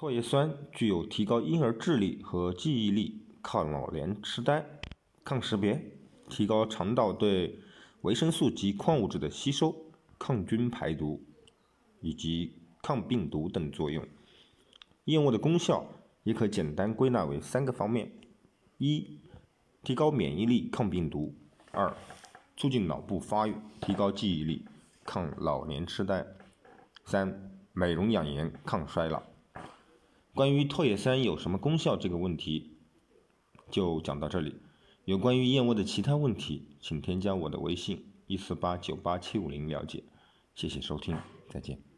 唾液酸具有提高婴儿智力和记忆力、抗老年痴呆、抗识别、提高肠道对维生素及矿物质的吸收、抗菌排毒以及抗病毒等作用。燕窝的功效也可简单归纳为三个方面：一、提高免疫力、抗病毒；二、促进脑部发育、提高记忆力、抗老年痴呆；三、美容养颜、抗衰老。关于唾液酸有什么功效这个问题，就讲到这里。有关于燕窝的其他问题，请添加我的微信一四八九八七五零了解。谢谢收听，再见。